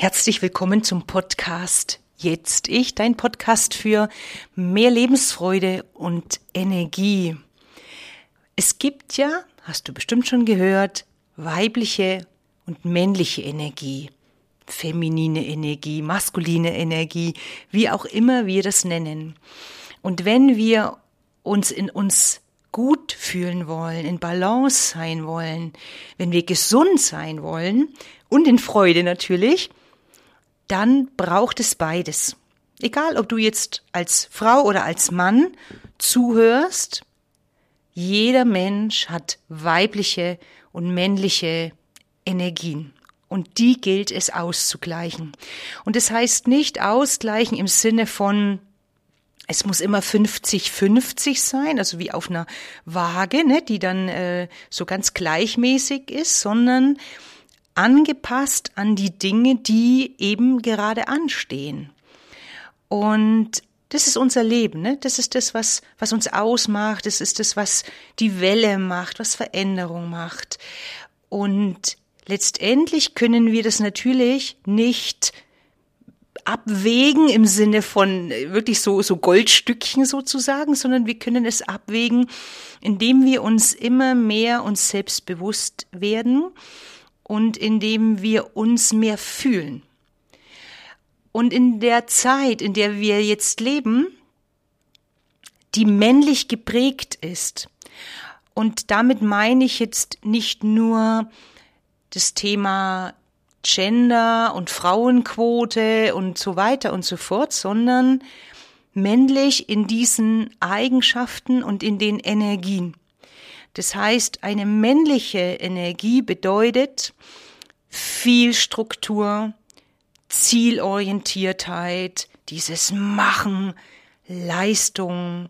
Herzlich willkommen zum Podcast Jetzt Ich, dein Podcast für mehr Lebensfreude und Energie. Es gibt ja, hast du bestimmt schon gehört, weibliche und männliche Energie, feminine Energie, maskuline Energie, wie auch immer wir das nennen. Und wenn wir uns in uns gut fühlen wollen, in Balance sein wollen, wenn wir gesund sein wollen und in Freude natürlich, dann braucht es beides. Egal, ob du jetzt als Frau oder als Mann zuhörst, jeder Mensch hat weibliche und männliche Energien. Und die gilt es auszugleichen. Und das heißt nicht ausgleichen im Sinne von, es muss immer 50-50 sein, also wie auf einer Waage, ne, die dann äh, so ganz gleichmäßig ist, sondern angepasst an die Dinge, die eben gerade anstehen. Und das ist unser Leben, ne? Das ist das, was, was uns ausmacht. Das ist das, was die Welle macht, was Veränderung macht. Und letztendlich können wir das natürlich nicht abwägen im Sinne von wirklich so, so Goldstückchen sozusagen, sondern wir können es abwägen, indem wir uns immer mehr uns selbst bewusst werden und indem wir uns mehr fühlen. Und in der Zeit, in der wir jetzt leben, die männlich geprägt ist, und damit meine ich jetzt nicht nur das Thema Gender und Frauenquote und so weiter und so fort, sondern männlich in diesen Eigenschaften und in den Energien. Das heißt, eine männliche Energie bedeutet viel Struktur, Zielorientiertheit, dieses Machen, Leistung,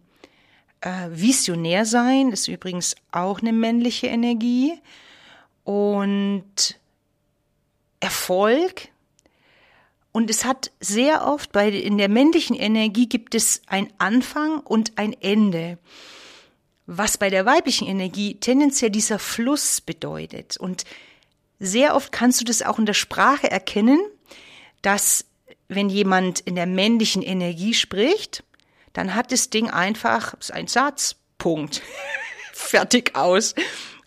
äh, Visionär sein ist übrigens auch eine männliche Energie und Erfolg. Und es hat sehr oft bei, in der männlichen Energie gibt es ein Anfang und ein Ende was bei der weiblichen Energie tendenziell dieser Fluss bedeutet. Und sehr oft kannst du das auch in der Sprache erkennen, dass wenn jemand in der männlichen Energie spricht, dann hat das Ding einfach, ist ein Satz, Punkt. Fertig aus.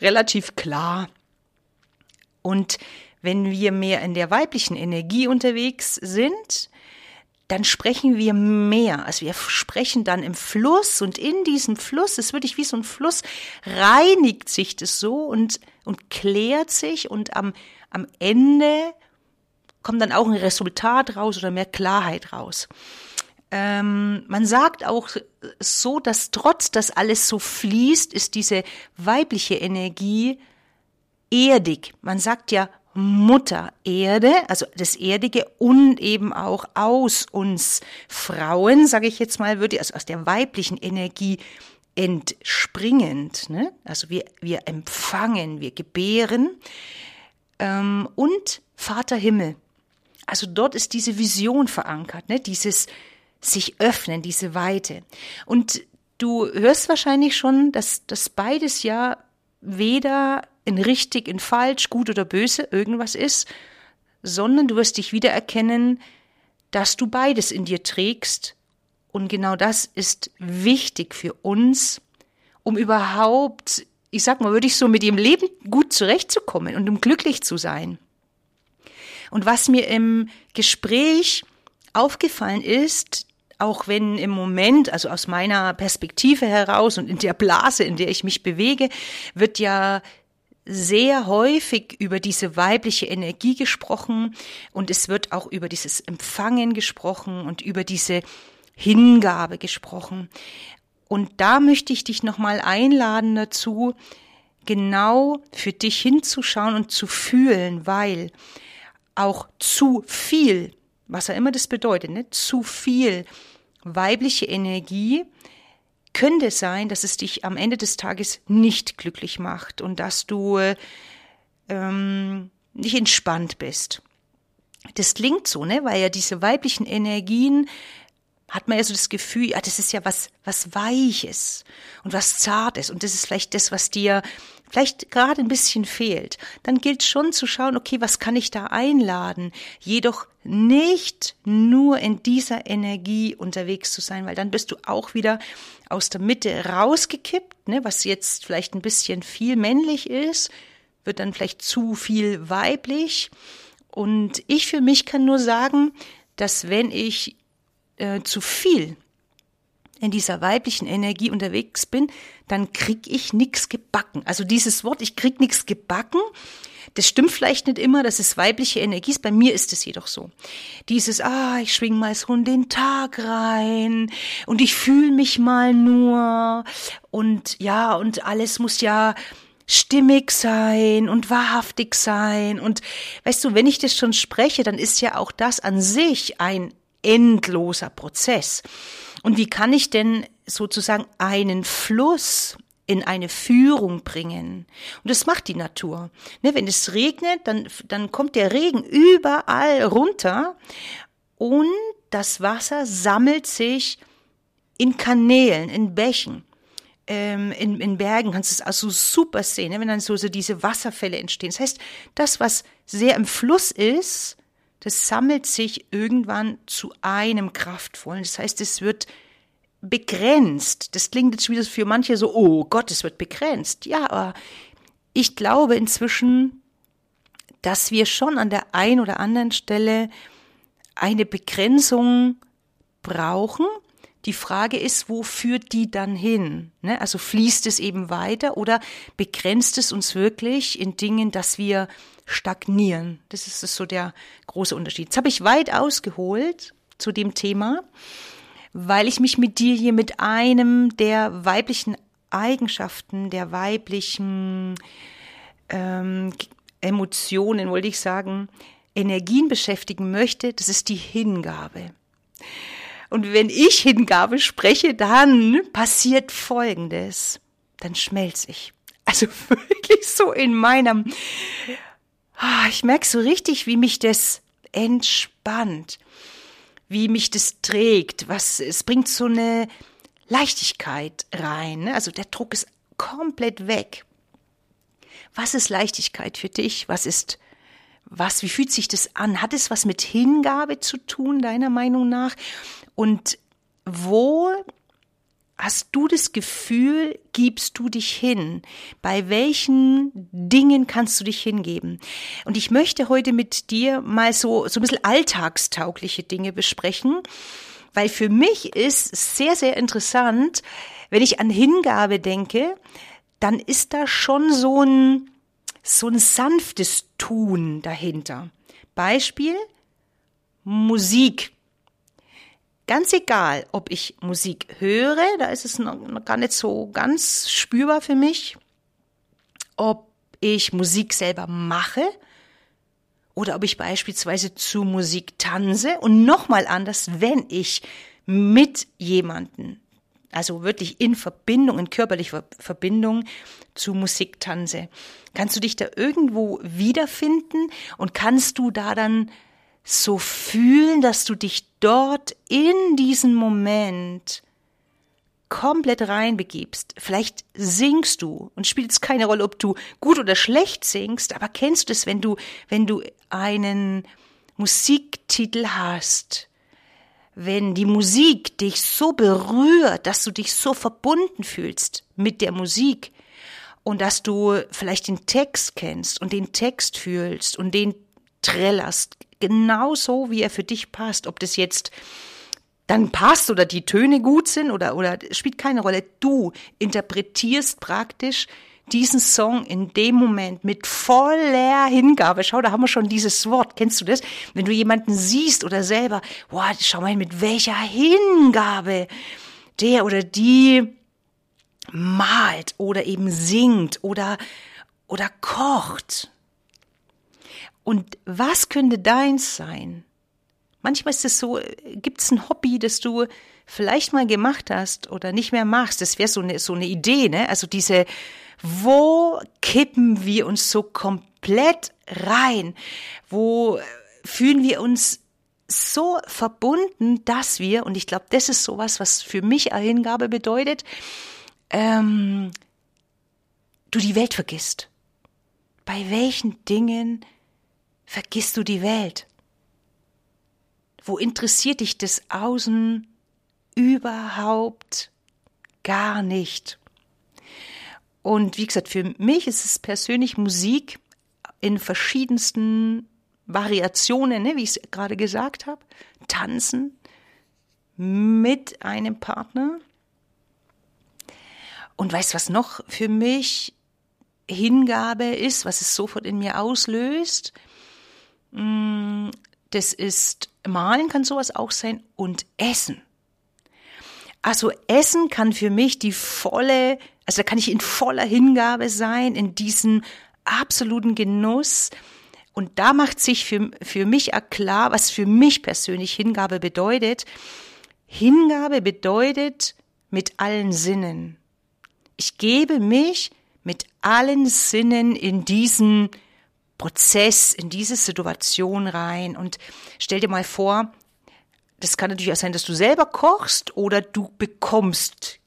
Relativ klar. Und wenn wir mehr in der weiblichen Energie unterwegs sind, dann sprechen wir mehr. Also wir sprechen dann im Fluss und in diesem Fluss, es wirklich wie so ein Fluss, reinigt sich das so und, und klärt sich und am, am Ende kommt dann auch ein Resultat raus oder mehr Klarheit raus. Ähm, man sagt auch so, dass trotz, dass alles so fließt, ist diese weibliche Energie erdig. Man sagt ja Mutter Erde, also das Erdige und eben auch aus uns Frauen, sage ich jetzt mal, würde also aus der weiblichen Energie entspringend, ne? also wir, wir empfangen, wir gebären ähm, und Vater Himmel. Also dort ist diese Vision verankert, ne? dieses sich öffnen, diese Weite. Und du hörst wahrscheinlich schon, dass das beides ja weder in richtig, in falsch, gut oder böse irgendwas ist, sondern du wirst dich wiedererkennen, dass du beides in dir trägst. Und genau das ist wichtig für uns, um überhaupt, ich sag mal, würde ich so mit dem Leben gut zurechtzukommen und um glücklich zu sein. Und was mir im Gespräch aufgefallen ist, auch wenn im Moment, also aus meiner Perspektive heraus und in der Blase, in der ich mich bewege, wird ja sehr häufig über diese weibliche Energie gesprochen und es wird auch über dieses Empfangen gesprochen und über diese Hingabe gesprochen. Und da möchte ich dich nochmal einladen dazu, genau für dich hinzuschauen und zu fühlen, weil auch zu viel, was ja immer das bedeutet, ne, zu viel weibliche Energie könnte sein, dass es dich am Ende des Tages nicht glücklich macht und dass du ähm, nicht entspannt bist. Das klingt so, ne? Weil ja diese weiblichen Energien hat man ja so das Gefühl, ja, das ist ja was, was Weiches und was Zartes und das ist vielleicht das, was dir vielleicht gerade ein bisschen fehlt. Dann gilt schon zu schauen, okay, was kann ich da einladen? Jedoch nicht nur in dieser Energie unterwegs zu sein, weil dann bist du auch wieder aus der Mitte rausgekippt, ne, was jetzt vielleicht ein bisschen viel männlich ist, wird dann vielleicht zu viel weiblich. Und ich für mich kann nur sagen, dass wenn ich äh, zu viel in dieser weiblichen Energie unterwegs bin, dann krieg ich nix gebacken. Also dieses Wort, ich krieg nix gebacken, das stimmt vielleicht nicht immer, dass es weibliche Energie ist. Bei mir ist es jedoch so. Dieses, ah, ich schwing mal so in den Tag rein und ich fühle mich mal nur und ja, und alles muss ja stimmig sein und wahrhaftig sein. Und weißt du, wenn ich das schon spreche, dann ist ja auch das an sich ein endloser Prozess. Und wie kann ich denn sozusagen einen Fluss in eine Führung bringen. Und das macht die Natur. Ne, wenn es regnet, dann, dann kommt der Regen überall runter und das Wasser sammelt sich in Kanälen, in Bächen. Ähm, in, in Bergen kannst du es also super sehen, ne, wenn dann so, so diese Wasserfälle entstehen. Das heißt, das, was sehr im Fluss ist, das sammelt sich irgendwann zu einem kraftvollen. Das heißt, es wird begrenzt. Das klingt jetzt wieder für manche so, oh Gott, es wird begrenzt. Ja, aber ich glaube inzwischen, dass wir schon an der einen oder anderen Stelle eine Begrenzung brauchen. Die Frage ist, wo führt die dann hin? Ne? Also fließt es eben weiter oder begrenzt es uns wirklich in Dingen, dass wir stagnieren. Das ist so der große Unterschied. Jetzt habe ich weit ausgeholt zu dem Thema, weil ich mich mit dir hier mit einem der weiblichen Eigenschaften, der weiblichen ähm, Emotionen, wollte ich sagen, Energien beschäftigen möchte. Das ist die Hingabe. Und wenn ich Hingabe spreche, dann passiert Folgendes. Dann schmelze ich. Also wirklich so in meinem Ah, ich merke so richtig, wie mich das entspannt, wie mich das trägt, was, es bringt so eine Leichtigkeit rein, ne? also der Druck ist komplett weg. Was ist Leichtigkeit für dich? Was ist, was, wie fühlt sich das an? Hat es was mit Hingabe zu tun, deiner Meinung nach? Und wo Hast du das Gefühl, gibst du dich hin? Bei welchen Dingen kannst du dich hingeben? Und ich möchte heute mit dir mal so, so ein bisschen alltagstaugliche Dinge besprechen, weil für mich ist sehr, sehr interessant, wenn ich an Hingabe denke, dann ist da schon so ein, so ein sanftes Tun dahinter. Beispiel, Musik Ganz egal, ob ich Musik höre, da ist es noch gar nicht so ganz spürbar für mich, ob ich Musik selber mache oder ob ich beispielsweise zu Musik tanze und nochmal anders, wenn ich mit jemanden, also wirklich in Verbindung, in körperlicher Verbindung zu Musik tanze. Kannst du dich da irgendwo wiederfinden und kannst du da dann so fühlen, dass du dich dort in diesen Moment komplett reinbegibst. Vielleicht singst du und spielt es keine Rolle, ob du gut oder schlecht singst, aber kennst du es, wenn du, wenn du einen Musiktitel hast, wenn die Musik dich so berührt, dass du dich so verbunden fühlst mit der Musik und dass du vielleicht den Text kennst und den Text fühlst und den trällerst, genau so, wie er für dich passt. Ob das jetzt dann passt oder die Töne gut sind oder, oder spielt keine Rolle. Du interpretierst praktisch diesen Song in dem Moment mit voller Hingabe. Schau, da haben wir schon dieses Wort. Kennst du das? Wenn du jemanden siehst oder selber, boah, schau mal, mit welcher Hingabe der oder die malt oder eben singt oder, oder kocht. Und was könnte deins sein? Manchmal ist es so, gibt es ein Hobby, das du vielleicht mal gemacht hast oder nicht mehr machst. Das wäre so eine, so eine Idee, ne? Also diese, wo kippen wir uns so komplett rein? Wo fühlen wir uns so verbunden, dass wir, und ich glaube, das ist sowas, was für mich Hingabe bedeutet, ähm, du die Welt vergisst. Bei welchen Dingen vergisst du die Welt? Wo interessiert dich das Außen überhaupt gar nicht? Und wie gesagt, für mich ist es persönlich Musik in verschiedensten Variationen, ne, wie ich es gerade gesagt habe. Tanzen mit einem Partner. Und weißt was noch für mich Hingabe ist, was es sofort in mir auslöst? Mm, das ist Malen kann sowas auch sein und Essen. Also Essen kann für mich die volle, also da kann ich in voller Hingabe sein, in diesem absoluten Genuss. Und da macht sich für, für mich klar, was für mich persönlich Hingabe bedeutet. Hingabe bedeutet mit allen Sinnen. Ich gebe mich mit allen Sinnen in diesen Prozess, in diese Situation rein und stell dir mal vor, das kann natürlich auch sein, dass du selber kochst oder du bekommst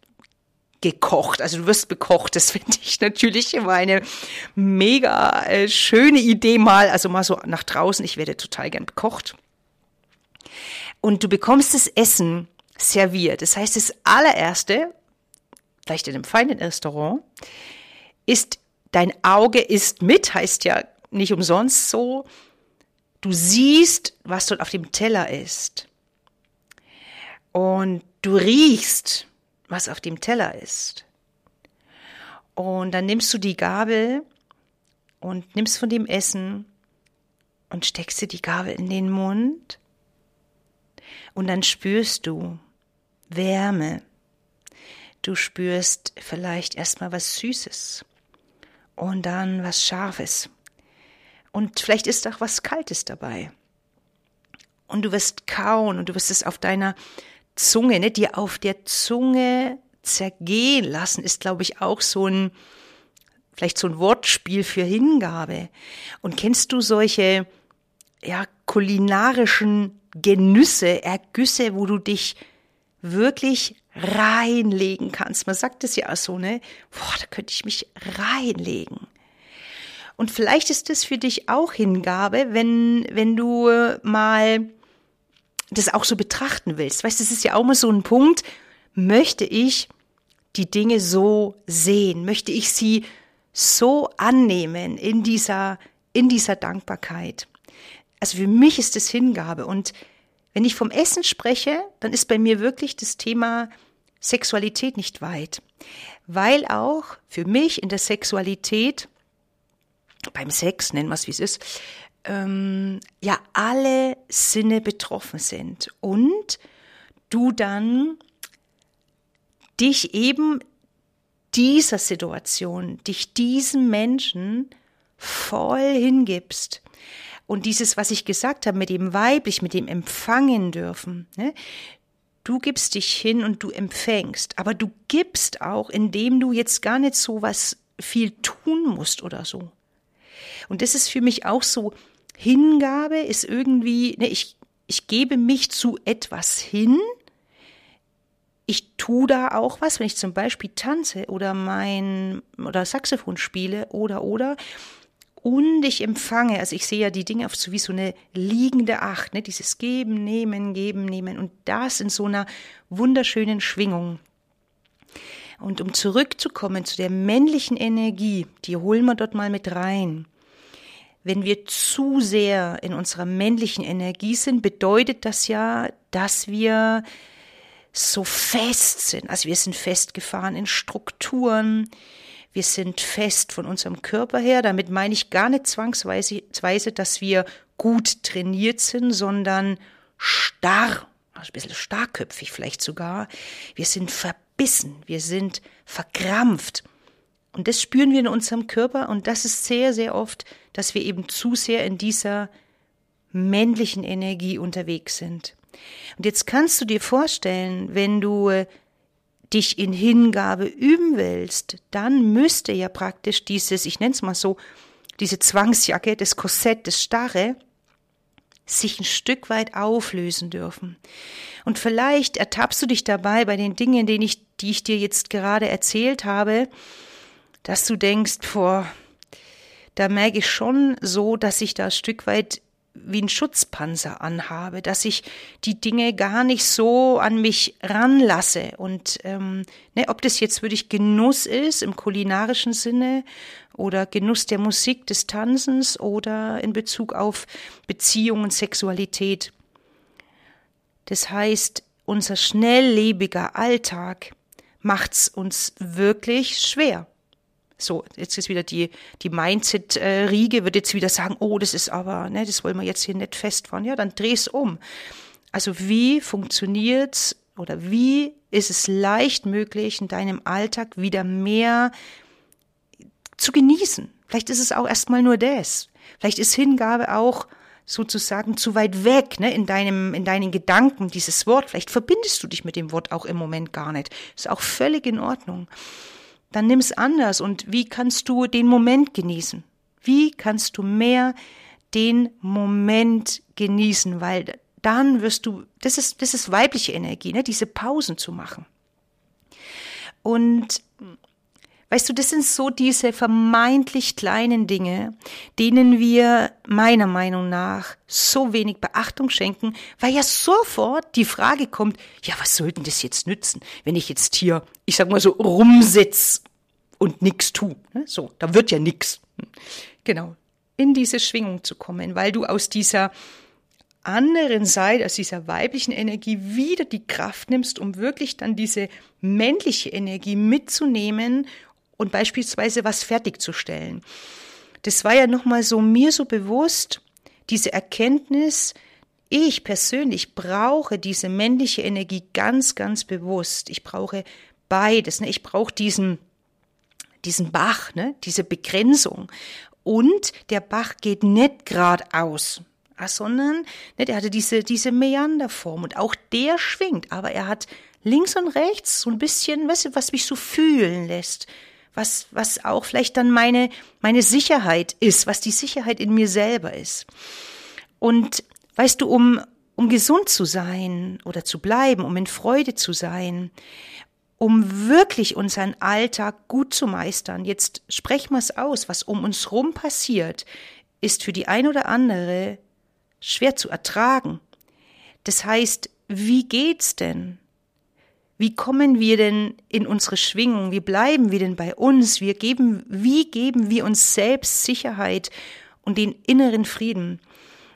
gekocht. Also du wirst bekocht. Das finde ich natürlich immer eine mega äh, schöne Idee mal. Also mal so nach draußen. Ich werde total gern bekocht. Und du bekommst das Essen serviert. Das heißt, das allererste, vielleicht in einem feinen Restaurant, ist dein Auge ist mit, heißt ja nicht umsonst so. Du siehst, was dort auf dem Teller ist. Und du riechst, was auf dem Teller ist. Und dann nimmst du die Gabel und nimmst von dem Essen und steckst dir die Gabel in den Mund. Und dann spürst du Wärme. Du spürst vielleicht erstmal was Süßes und dann was Scharfes. Und vielleicht ist auch was Kaltes dabei. Und du wirst kauen und du wirst es auf deiner Zunge, ne, dir auf der Zunge zergehen lassen, ist, glaube ich, auch so ein, vielleicht so ein Wortspiel für Hingabe. Und kennst du solche, ja, kulinarischen Genüsse, Ergüsse, wo du dich wirklich reinlegen kannst? Man sagt es ja auch so, ne? Boah, da könnte ich mich reinlegen. Und vielleicht ist das für dich auch Hingabe, wenn, wenn du mal das auch so betrachten willst. Weißt, das ist ja auch mal so ein Punkt. Möchte ich die Dinge so sehen? Möchte ich sie so annehmen in dieser, in dieser Dankbarkeit? Also für mich ist das Hingabe. Und wenn ich vom Essen spreche, dann ist bei mir wirklich das Thema Sexualität nicht weit. Weil auch für mich in der Sexualität beim Sex, nennen wir es wie es ist, ähm, ja alle Sinne betroffen sind und du dann dich eben dieser Situation, dich diesem Menschen voll hingibst. Und dieses, was ich gesagt habe, mit dem weiblich, mit dem empfangen dürfen, ne? du gibst dich hin und du empfängst, aber du gibst auch, indem du jetzt gar nicht so was viel tun musst oder so. Und das ist für mich auch so, Hingabe ist irgendwie, ne, ich, ich gebe mich zu etwas hin. Ich tue da auch was, wenn ich zum Beispiel tanze oder mein, oder Saxophon spiele oder, oder. Und ich empfange, also ich sehe ja die Dinge auf so wie so eine liegende Acht, ne, dieses Geben, Nehmen, Geben, Nehmen und das in so einer wunderschönen Schwingung. Und um zurückzukommen zu der männlichen Energie, die holen wir dort mal mit rein. Wenn wir zu sehr in unserer männlichen Energie sind, bedeutet das ja, dass wir so fest sind. Also wir sind festgefahren in Strukturen, wir sind fest von unserem Körper her. Damit meine ich gar nicht zwangsweise, dass wir gut trainiert sind, sondern starr, also ein bisschen starkköpfig vielleicht sogar. Wir sind verbissen, wir sind verkrampft. Und das spüren wir in unserem Körper und das ist sehr, sehr oft, dass wir eben zu sehr in dieser männlichen Energie unterwegs sind. Und jetzt kannst du dir vorstellen, wenn du äh, dich in Hingabe üben willst, dann müsste ja praktisch dieses, ich nenne es mal so, diese Zwangsjacke, das Korsett, das Starre, sich ein Stück weit auflösen dürfen. Und vielleicht ertappst du dich dabei bei den Dingen, denen ich, die ich dir jetzt gerade erzählt habe, dass du denkst, vor, da merke ich schon so, dass ich da ein Stück weit wie ein Schutzpanzer anhabe, dass ich die Dinge gar nicht so an mich ranlasse. Und ähm, ne, ob das jetzt wirklich Genuss ist im kulinarischen Sinne oder Genuss der Musik, des Tanzens oder in Bezug auf Beziehungen, Sexualität. Das heißt, unser schnelllebiger Alltag macht's uns wirklich schwer. So, jetzt ist wieder die, die Mindset-Riege, wird jetzt wieder sagen, oh, das ist aber, ne, das wollen wir jetzt hier nicht festfahren. Ja, dann dreh's um. Also wie funktioniert's oder wie ist es leicht möglich, in deinem Alltag wieder mehr zu genießen? Vielleicht ist es auch erstmal nur das. Vielleicht ist Hingabe auch sozusagen zu weit weg, ne, in deinem, in deinen Gedanken, dieses Wort. Vielleicht verbindest du dich mit dem Wort auch im Moment gar nicht. Ist auch völlig in Ordnung dann nimm es anders und wie kannst du den Moment genießen? Wie kannst du mehr den Moment genießen? Weil dann wirst du, das ist, das ist weibliche Energie, ne? diese Pausen zu machen. Und weißt du, das sind so diese vermeintlich kleinen Dinge, denen wir meiner Meinung nach so wenig Beachtung schenken, weil ja sofort die Frage kommt, ja, was soll denn das jetzt nützen, wenn ich jetzt hier, ich sag mal so, rumsitz und nichts tun. Ne? So, da wird ja nichts. Genau. In diese Schwingung zu kommen, weil du aus dieser anderen Seite, aus dieser weiblichen Energie wieder die Kraft nimmst, um wirklich dann diese männliche Energie mitzunehmen und beispielsweise was fertigzustellen. Das war ja nochmal so mir so bewusst, diese Erkenntnis, ich persönlich brauche diese männliche Energie ganz, ganz bewusst. Ich brauche beides. Ne? Ich brauche diesen diesen Bach, ne, diese Begrenzung. Und der Bach geht nicht geradeaus, ah, sondern ne, der hatte diese, diese Meanderform und auch der schwingt, aber er hat links und rechts so ein bisschen, weißt du, was mich so fühlen lässt, was, was auch vielleicht dann meine, meine Sicherheit ist, was die Sicherheit in mir selber ist. Und weißt du, um, um gesund zu sein oder zu bleiben, um in Freude zu sein, um wirklich unseren Alltag gut zu meistern. Jetzt sprechen wir es aus, was um uns rum passiert, ist für die ein oder andere schwer zu ertragen. Das heißt, wie geht's denn? Wie kommen wir denn in unsere Schwingung? Wie bleiben wir denn bei uns? Wir geben, wie geben wir uns selbst Sicherheit und den inneren Frieden?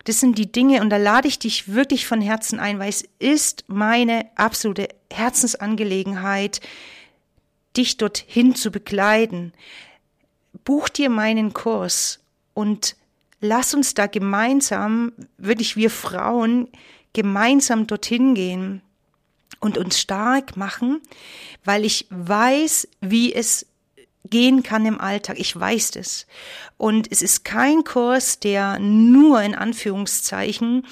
Das sind die Dinge und da lade ich dich wirklich von Herzen ein, weil es ist meine absolute Herzensangelegenheit, dich dorthin zu begleiten. Buch dir meinen Kurs und lass uns da gemeinsam, wirklich wir Frauen, gemeinsam dorthin gehen und uns stark machen, weil ich weiß, wie es gehen kann im Alltag. Ich weiß das. Und es ist kein Kurs, der nur in Anführungszeichen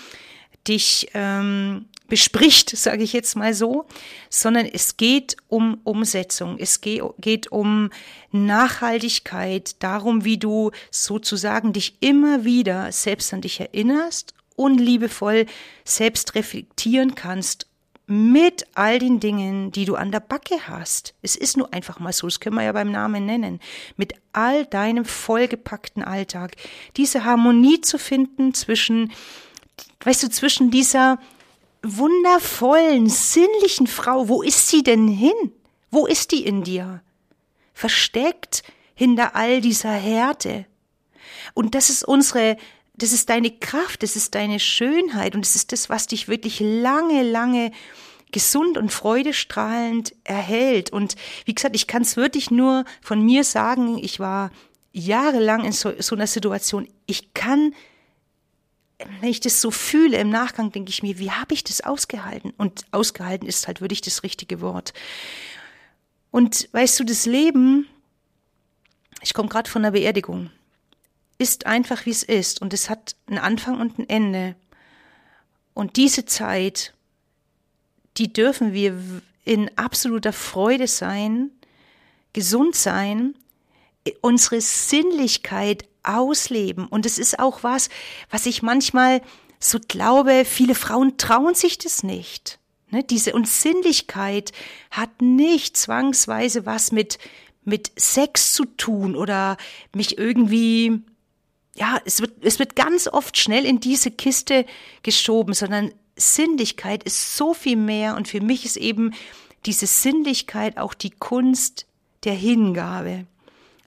dich ähm, bespricht, sage ich jetzt mal so, sondern es geht um Umsetzung, es geht um Nachhaltigkeit, darum, wie du sozusagen dich immer wieder selbst an dich erinnerst und liebevoll selbst reflektieren kannst mit all den Dingen, die du an der Backe hast. Es ist nur einfach mal so, das können wir ja beim Namen nennen. Mit all deinem vollgepackten Alltag. Diese Harmonie zu finden zwischen, weißt du, zwischen dieser wundervollen, sinnlichen Frau. Wo ist sie denn hin? Wo ist die in dir? Versteckt hinter all dieser Härte. Und das ist unsere das ist deine Kraft, das ist deine Schönheit und es ist das, was dich wirklich lange, lange gesund und freudestrahlend erhält. Und wie gesagt, ich kann es wirklich nur von mir sagen, ich war jahrelang in so, so einer Situation. Ich kann, wenn ich das so fühle im Nachgang, denke ich mir, wie habe ich das ausgehalten? Und ausgehalten ist halt wirklich das richtige Wort. Und weißt du, das Leben, ich komme gerade von einer Beerdigung ist einfach, wie es ist und es hat einen Anfang und ein Ende. Und diese Zeit, die dürfen wir in absoluter Freude sein, gesund sein, unsere Sinnlichkeit ausleben. Und es ist auch was, was ich manchmal so glaube, viele Frauen trauen sich das nicht. Ne, diese Unsinnlichkeit hat nicht zwangsweise was mit, mit Sex zu tun oder mich irgendwie, ja, es wird, es wird ganz oft schnell in diese Kiste geschoben, sondern Sinnlichkeit ist so viel mehr und für mich ist eben diese Sinnlichkeit auch die Kunst der Hingabe.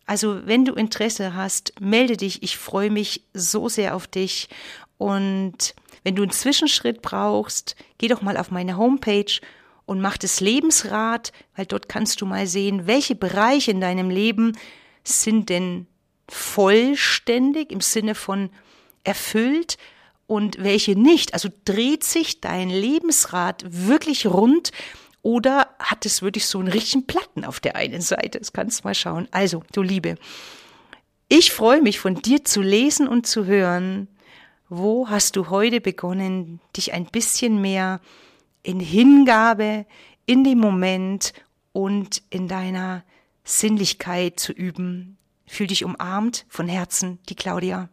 Also wenn du Interesse hast, melde dich. Ich freue mich so sehr auf dich. Und wenn du einen Zwischenschritt brauchst, geh doch mal auf meine Homepage und mach das Lebensrad, weil dort kannst du mal sehen, welche Bereiche in deinem Leben sind denn vollständig im Sinne von erfüllt und welche nicht. Also dreht sich dein Lebensrad wirklich rund oder hat es wirklich so einen richtigen Platten auf der einen Seite? Das kannst du mal schauen. Also, du Liebe, ich freue mich von dir zu lesen und zu hören. Wo hast du heute begonnen, dich ein bisschen mehr in Hingabe, in dem Moment und in deiner Sinnlichkeit zu üben? Fühl dich umarmt von Herzen, die Claudia.